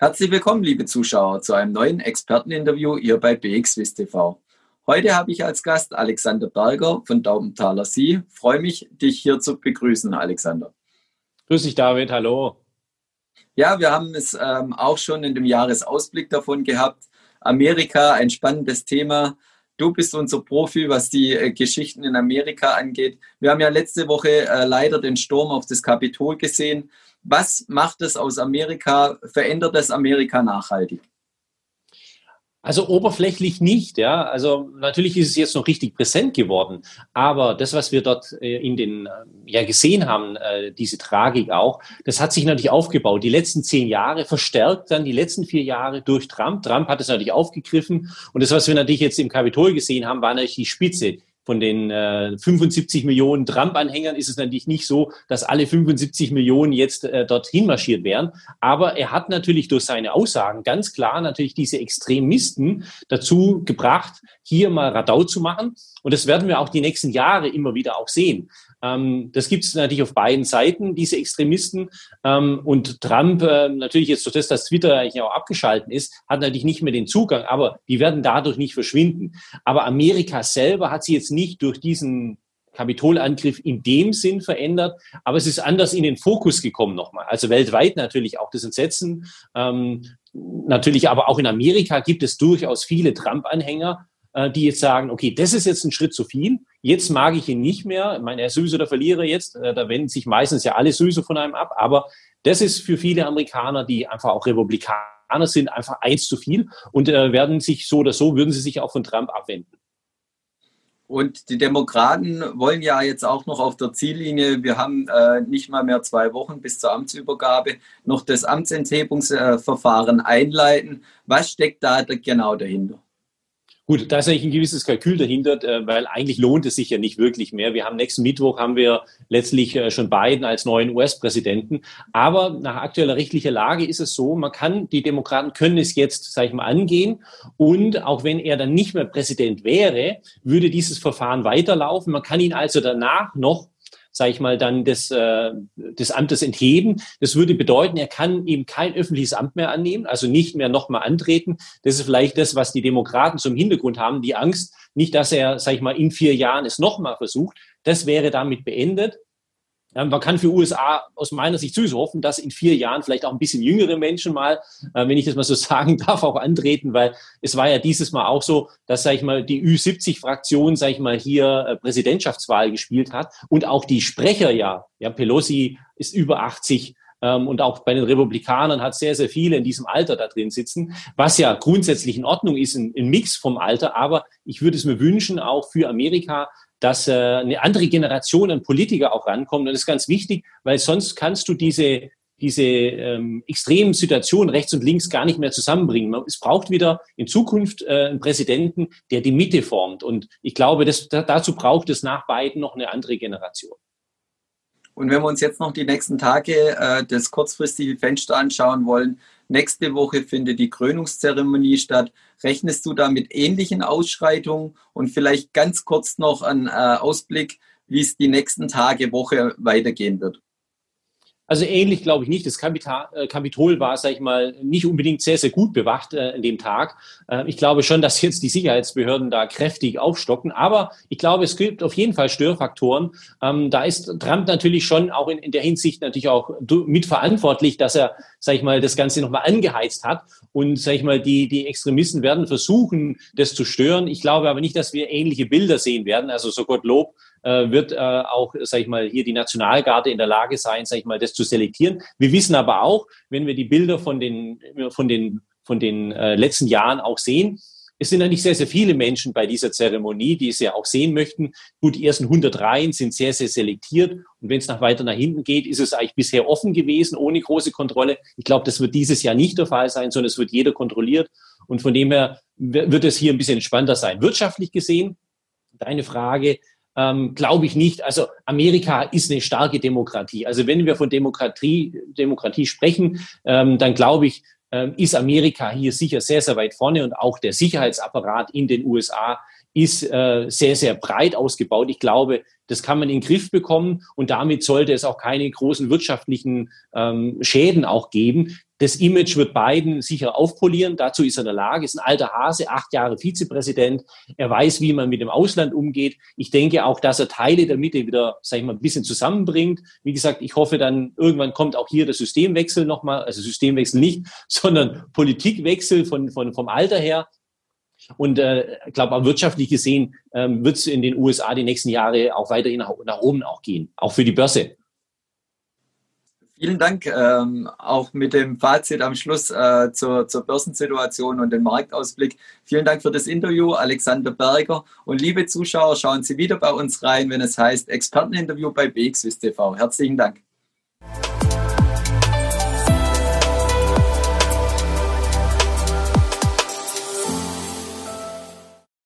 Herzlich willkommen, liebe Zuschauer, zu einem neuen Experteninterview hier bei BXWIS TV. Heute habe ich als Gast Alexander Berger von Daubenthaler Sie. Freue mich, dich hier zu begrüßen, Alexander. Grüß dich, David. Hallo. Ja, wir haben es ähm, auch schon in dem Jahresausblick davon gehabt. Amerika, ein spannendes Thema. Du bist unser Profi, was die äh, Geschichten in Amerika angeht. Wir haben ja letzte Woche äh, leider den Sturm auf das Kapitol gesehen. Was macht es aus Amerika? Verändert es Amerika nachhaltig? Also oberflächlich nicht, ja. Also natürlich ist es jetzt noch richtig präsent geworden, aber das, was wir dort äh, in den äh, ja gesehen haben, äh, diese Tragik auch, das hat sich natürlich aufgebaut. Die letzten zehn Jahre verstärkt dann die letzten vier Jahre durch Trump. Trump hat es natürlich aufgegriffen und das, was wir natürlich jetzt im Kapitol gesehen haben, war natürlich die Spitze von den äh, 75 Millionen Trump-Anhängern ist es natürlich nicht so, dass alle 75 Millionen jetzt äh, dorthin marschiert wären. Aber er hat natürlich durch seine Aussagen ganz klar natürlich diese Extremisten dazu gebracht, hier mal Radau zu machen. Und das werden wir auch die nächsten Jahre immer wieder auch sehen. Ähm, das gibt es natürlich auf beiden Seiten, diese Extremisten. Ähm, und Trump, äh, natürlich jetzt durch das, dass Twitter eigentlich auch abgeschalten ist, hat natürlich nicht mehr den Zugang, aber die werden dadurch nicht verschwinden. Aber Amerika selber hat sie jetzt nicht durch diesen Kapitolangriff in dem Sinn verändert, aber es ist anders in den Fokus gekommen nochmal. Also weltweit natürlich auch das Entsetzen. Ähm, natürlich aber auch in Amerika gibt es durchaus viele Trump-Anhänger, äh, die jetzt sagen, okay, das ist jetzt ein Schritt zu viel, jetzt mag ich ihn nicht mehr, ich meine, er ist sowieso der Verlierer jetzt, äh, da wenden sich meistens ja alle sowieso von einem ab, aber das ist für viele Amerikaner, die einfach auch Republikaner sind, einfach eins zu viel und äh, werden sich so oder so, würden sie sich auch von Trump abwenden. Und die Demokraten wollen ja jetzt auch noch auf der Ziellinie, wir haben äh, nicht mal mehr zwei Wochen bis zur Amtsübergabe, noch das Amtsenthebungsverfahren einleiten. Was steckt da genau dahinter? Gut, da ist eigentlich ein gewisses Kalkül dahinter, äh, weil eigentlich lohnt es sich ja nicht wirklich mehr. Wir haben nächsten Mittwoch haben wir letztlich äh, schon Biden als neuen US-Präsidenten. Aber nach aktueller rechtlicher Lage ist es so, man kann, die Demokraten können es jetzt, sage ich mal, angehen. Und auch wenn er dann nicht mehr Präsident wäre, würde dieses Verfahren weiterlaufen. Man kann ihn also danach noch sage ich mal, dann des, äh, des Amtes entheben. Das würde bedeuten, er kann eben kein öffentliches Amt mehr annehmen, also nicht mehr nochmal antreten. Das ist vielleicht das, was die Demokraten zum Hintergrund haben, die Angst, nicht, dass er, sage ich mal, in vier Jahren es nochmal versucht. Das wäre damit beendet. Man kann für USA aus meiner Sicht sowieso hoffen, dass in vier Jahren vielleicht auch ein bisschen jüngere Menschen mal, äh, wenn ich das mal so sagen darf, auch antreten, weil es war ja dieses Mal auch so, dass, sag ich mal, die Ü70-Fraktion, sag ich mal, hier äh, Präsidentschaftswahl gespielt hat und auch die Sprecher ja, ja, Pelosi ist über 80, ähm, und auch bei den Republikanern hat sehr, sehr viele in diesem Alter da drin sitzen, was ja grundsätzlich in Ordnung ist, ein, ein Mix vom Alter. Aber ich würde es mir wünschen, auch für Amerika, dass äh, eine andere Generation an Politiker auch rankommt. Und das ist ganz wichtig, weil sonst kannst du diese, diese ähm, extremen Situationen rechts und links gar nicht mehr zusammenbringen. Es braucht wieder in Zukunft äh, einen Präsidenten, der die Mitte formt. Und ich glaube, das, dazu braucht es nach beiden noch eine andere Generation. Und wenn wir uns jetzt noch die nächsten Tage äh, das kurzfristige Fenster anschauen wollen, nächste Woche findet die Krönungszeremonie statt. Rechnest du da mit ähnlichen Ausschreitungen und vielleicht ganz kurz noch einen äh, Ausblick, wie es die nächsten Tage, Woche weitergehen wird? Also ähnlich glaube ich nicht. Das Kapital, äh, Kapitol war, sage ich mal, nicht unbedingt sehr, sehr gut bewacht äh, an dem Tag. Äh, ich glaube schon, dass jetzt die Sicherheitsbehörden da kräftig aufstocken. Aber ich glaube, es gibt auf jeden Fall Störfaktoren. Ähm, da ist Trump natürlich schon auch in, in der Hinsicht natürlich auch mitverantwortlich, dass er, sage ich mal, das Ganze nochmal angeheizt hat. Und, sage ich mal, die, die Extremisten werden versuchen, das zu stören. Ich glaube aber nicht, dass wir ähnliche Bilder sehen werden. Also so Gottlob wird äh, auch, sage ich mal, hier die Nationalgarde in der Lage sein, sage ich mal, das zu selektieren. Wir wissen aber auch, wenn wir die Bilder von den, von den, von den äh, letzten Jahren auch sehen, es sind eigentlich sehr, sehr viele Menschen bei dieser Zeremonie, die es ja auch sehen möchten. Gut, die ersten 100 Reihen sind sehr, sehr selektiert. Und wenn es nach weiter nach hinten geht, ist es eigentlich bisher offen gewesen, ohne große Kontrolle. Ich glaube, das wird dieses Jahr nicht der Fall sein, sondern es wird jeder kontrolliert. Und von dem her wird es hier ein bisschen entspannter sein. Wirtschaftlich gesehen, deine Frage, ähm, glaube ich nicht. Also Amerika ist eine starke Demokratie. Also wenn wir von Demokratie, Demokratie sprechen, ähm, dann glaube ich, ähm, ist Amerika hier sicher sehr, sehr weit vorne und auch der Sicherheitsapparat in den USA ist äh, sehr, sehr breit ausgebaut. Ich glaube, das kann man in den Griff bekommen und damit sollte es auch keine großen wirtschaftlichen ähm, Schäden auch geben. Das Image wird Biden sicher aufpolieren. Dazu ist er in der Lage. Ist ein alter Hase, acht Jahre Vizepräsident. Er weiß, wie man mit dem Ausland umgeht. Ich denke auch, dass er Teile der Mitte wieder, sag ich mal, ein bisschen zusammenbringt. Wie gesagt, ich hoffe dann, irgendwann kommt auch hier der Systemwechsel nochmal. Also Systemwechsel nicht, sondern Politikwechsel von, von, vom Alter her. Und äh, ich glaube, auch wirtschaftlich gesehen ähm, wird es in den USA die nächsten Jahre auch weiterhin nach, nach oben auch gehen, auch für die Börse. Vielen Dank. Ähm, auch mit dem Fazit am Schluss äh, zur, zur Börsensituation und dem Marktausblick. Vielen Dank für das Interview, Alexander Berger. Und liebe Zuschauer, schauen Sie wieder bei uns rein, wenn es heißt Experteninterview bei BXWIST TV. Herzlichen Dank.